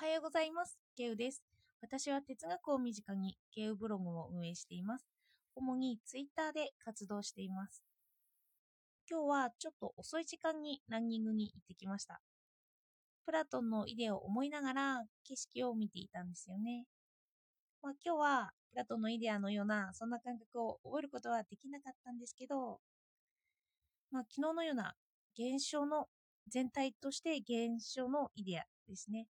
はようございます。ケウです。私は哲学を身近にケウブログを運営しています。主にツイッターで活動しています。今日はちょっと遅い時間にランニングに行ってきました。プラトンのイデアを思いながら景色を見ていたんですよね。まあ、今日はプラトンのイデアのようなそんな感覚を覚えることはできなかったんですけど、まあ、昨日のような現象の全体として現象のイデアですね。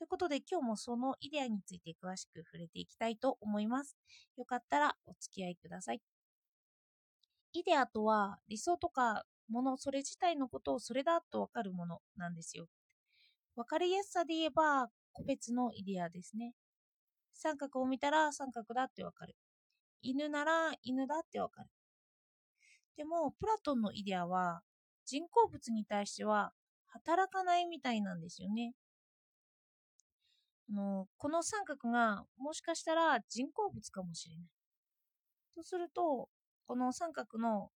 ということで今日もそのイデアについて詳しく触れていきたいと思います。よかったらお付き合いください。イデアとは理想とかものそれ自体のことをそれだとわかるものなんですよ。わかりやすさで言えば個別のイデアですね。三角を見たら三角だってわかる。犬なら犬だってわかる。でもプラトンのイデアは人工物に対しては働かないみたいなんですよね。のこの三角がもしかしたら人工物かもしれない。とすると、この三角の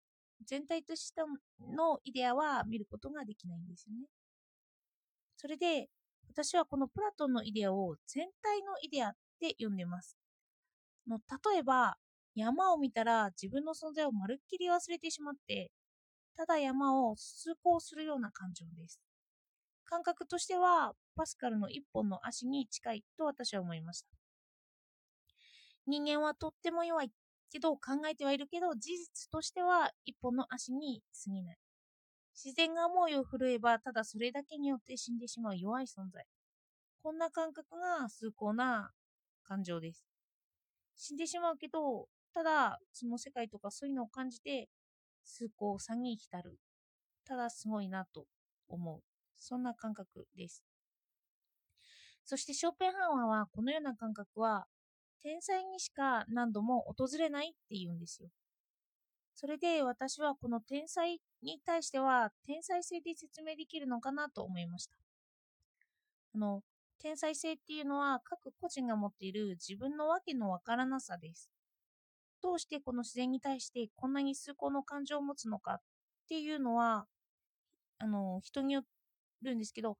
全体としてのイデアは見ることができないんですよね。それで、私はこのプラトンのイデアを全体のイデアって呼んでます。の例えば、山を見たら自分の存在をまるっきり忘れてしまって、ただ山を通行するような感情です。感覚としては、パスカルの一本の足に近いと私は思いました。人間はとっても弱いけど考えてはいるけど、事実としては一本の足に過ぎない。自然が思いを震えば、ただそれだけによって死んでしまう弱い存在。こんな感覚が崇高な感情です。死んでしまうけど、ただその世界とかそういうのを感じて、崇高さに浸る。ただすごいなと思う。そんな感覚です。そしてショーペンハワーはこのような感覚は天才にしか何度も訪れないって言うんですよ。それで私はこの天才に対しては天才性で説明できるのかなと思いました。あの天才性っていうのは各個人が持っている自分のわけのわからなさです。どうしてこの自然に対してこんなに崇高の感情を持つのかっていうのはあの人によっるんですけど、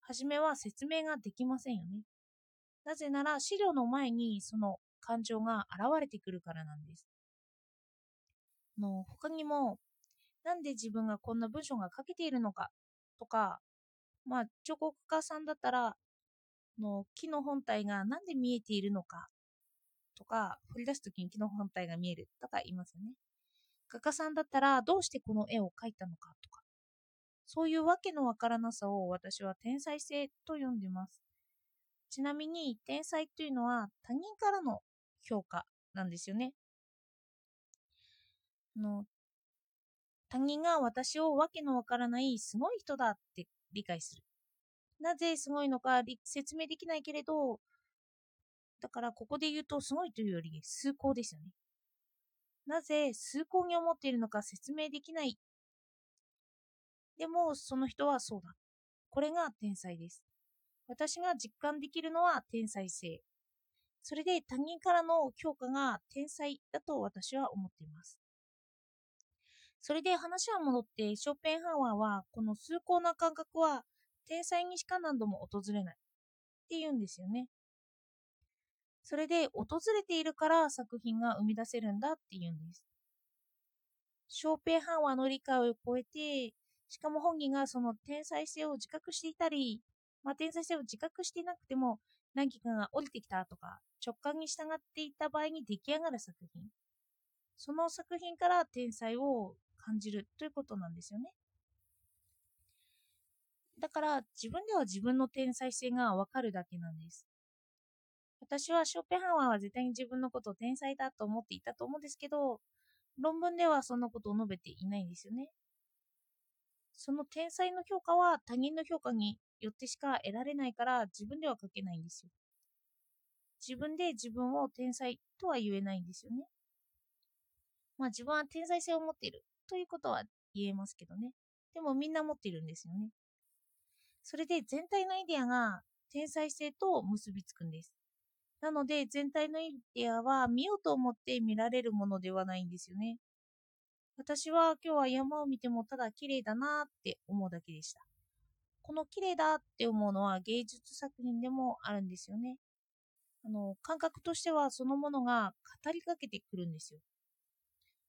初めは説明ができませんよね。なぜなら資料の前にその感情が現れてくるからなんです。の他にも、なんで自分がこんな文章が書けているのかとか、まあ、彫刻家さんだったら、の木の本体がなんで見えているのかとか、掘り出すときに木の本体が見えるとか言いますよね。画家さんだったら、どうしてこの絵を描いたのかとか、そういうわけのわからなさを私は天才性と呼んでます。ちなみに天才というのは他人からの評価なんですよね。の他人が私をわけのわからないすごい人だって理解する。なぜすごいのか説明できないけれど、だからここで言うとすごいというより崇高ですよね。なぜ崇高に思っているのか説明できないでも、その人はそうだ。これが天才です。私が実感できるのは天才性。それで他人からの評価が天才だと私は思っています。それで話は戻って、ショーペンハワーはこの崇高な感覚は天才にしか何度も訪れないって言うんですよね。それで訪れているから作品が生み出せるんだって言うんです。ショーペンハワーの理解を超えて、しかも本人がその天才性を自覚していたり、まあ、天才性を自覚していなくても何期かが降りてきたとか直感に従っていた場合に出来上がる作品。その作品から天才を感じるということなんですよね。だから自分では自分の天才性がわかるだけなんです。私はショーペンハワーは絶対に自分のことを天才だと思っていたと思うんですけど論文ではそんなことを述べていないんですよね。その天才の評価は他人の評価によってしか得られないから自分では書けないんですよ。自分で自分を天才とは言えないんですよね。まあ自分は天才性を持っているということは言えますけどね。でもみんな持っているんですよね。それで全体のイデアが天才性と結びつくんです。なので全体のイデアは見ようと思って見られるものではないんですよね。私は今日は山を見てもただ綺麗だなって思うだけでした。この綺麗だって思うのは芸術作品でもあるんですよね。あの感覚としてはそのものが語りかけてくるんですよ。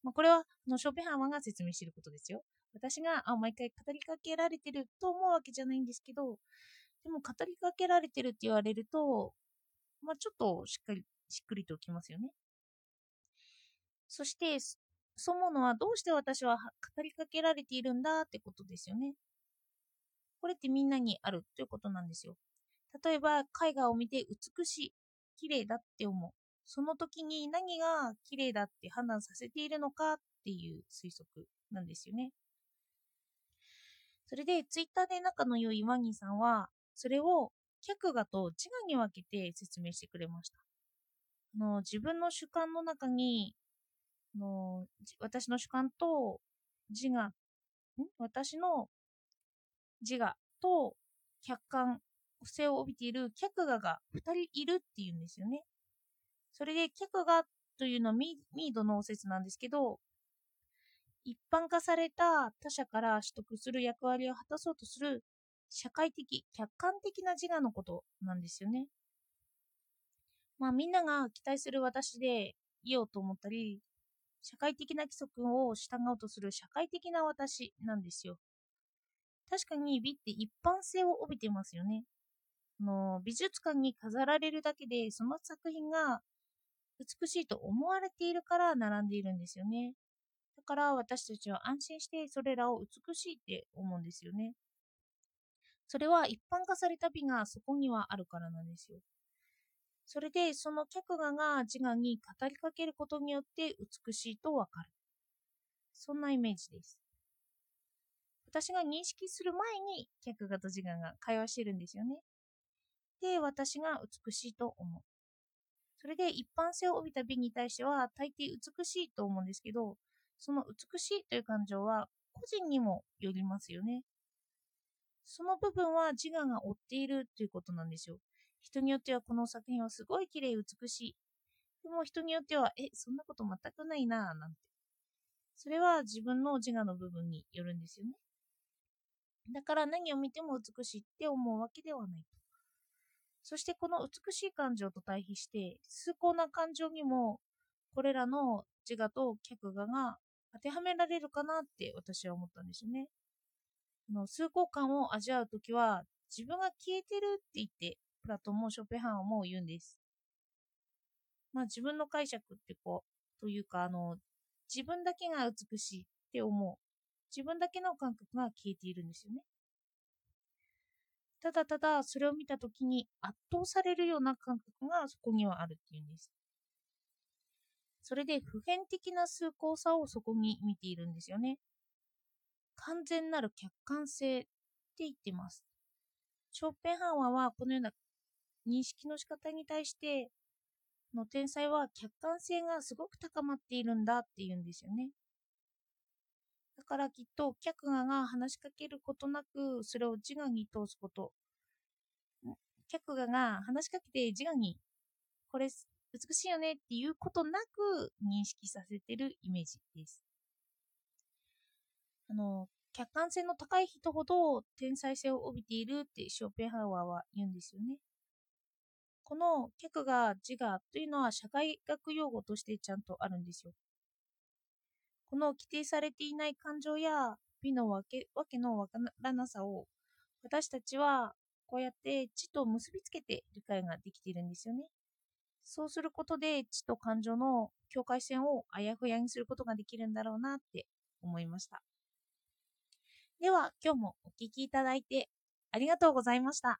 まあ、これはあのショーペンハーマーが説明していることですよ。私があ毎回語りかけられてると思うわけじゃないんですけど、でも語りかけられてるって言われると、まあ、ちょっとしっかり、しっくりときますよね。そして、そのものはどうして私は語りかけられているんだってことですよね。これってみんなにあるということなんですよ。例えば、絵画を見て美しい、綺麗だって思う。その時に何が綺麗だって判断させているのかっていう推測なんですよね。それで、ツイッターで仲の良いワニーさんは、それを客画と自我に分けて説明してくれました。あの自分の主観の中にの私の主観と自我、私の自我と客観性を帯びている客画が2人いるっていうんですよね。それで客画というのはミードの説なんですけど、一般化された他者から取得する役割を果たそうとする社会的、客観的な自我のことなんですよね。まあみんなが期待する私でいようと思ったり、社会的な規則を従おうとする社会的な私なんですよ。確かに美って一般性を帯びてますよね。の美術館に飾られるだけでその作品が美しいと思われているから並んでいるんですよね。だから私たちは安心してそれらを美しいって思うんですよね。それは一般化された美がそこにはあるからなんですよ。それでその客画が自我に語りかけることによって美しいとわかる。そんなイメージです。私が認識する前に客画と自我が会話してるんですよね。で、私が美しいと思う。それで一般性を帯びた美に対しては大抵美しいと思うんですけど、その美しいという感情は個人にもよりますよね。その部分は自我が追っているということなんですよ。人によってはこの作品はすごい綺麗美しい。でも人によっては、え、そんなこと全くないなぁ、なんて。それは自分の自我の部分によるんですよね。だから何を見ても美しいって思うわけではないと。そしてこの美しい感情と対比して、崇高な感情にも、これらの自我と客画が当てはめられるかなって私は思ったんですよね。の崇高感を味わうときは、自分が消えてるって言って、プラトンもショペハンも言うんです。まあ自分の解釈ってこう、というか、あの、自分だけが美しいって思う。自分だけの感覚が消えているんですよね。ただただそれを見たときに圧倒されるような感覚がそこにはあるっていうんです。それで普遍的な崇高さをそこに見ているんですよね。完全なる客観性って言ってます。ショーペンハンワーはこのような認識の仕方に対しての天才は客観性がすごく高まっているんだって言うんですよね。だからきっと客画が話しかけることなくそれを自我に通すこと。客画が話しかけて自我にこれ美しいよねっていうことなく認識させてるイメージです。あの、客観性の高い人ほど天才性を帯びているってショーペンハウアーは言うんですよね。この客が自我というのは社会学用語としてちゃんとあるんですよ。この規定されていない感情や美のわけわけのわからなさを私たちはこうやって知と結びつけて理解ができているんですよね。そうすることで知と感情の境界線をあやふやにすることができるんだろうなって思いました。では、今日もお聴きいただいてありがとうございました。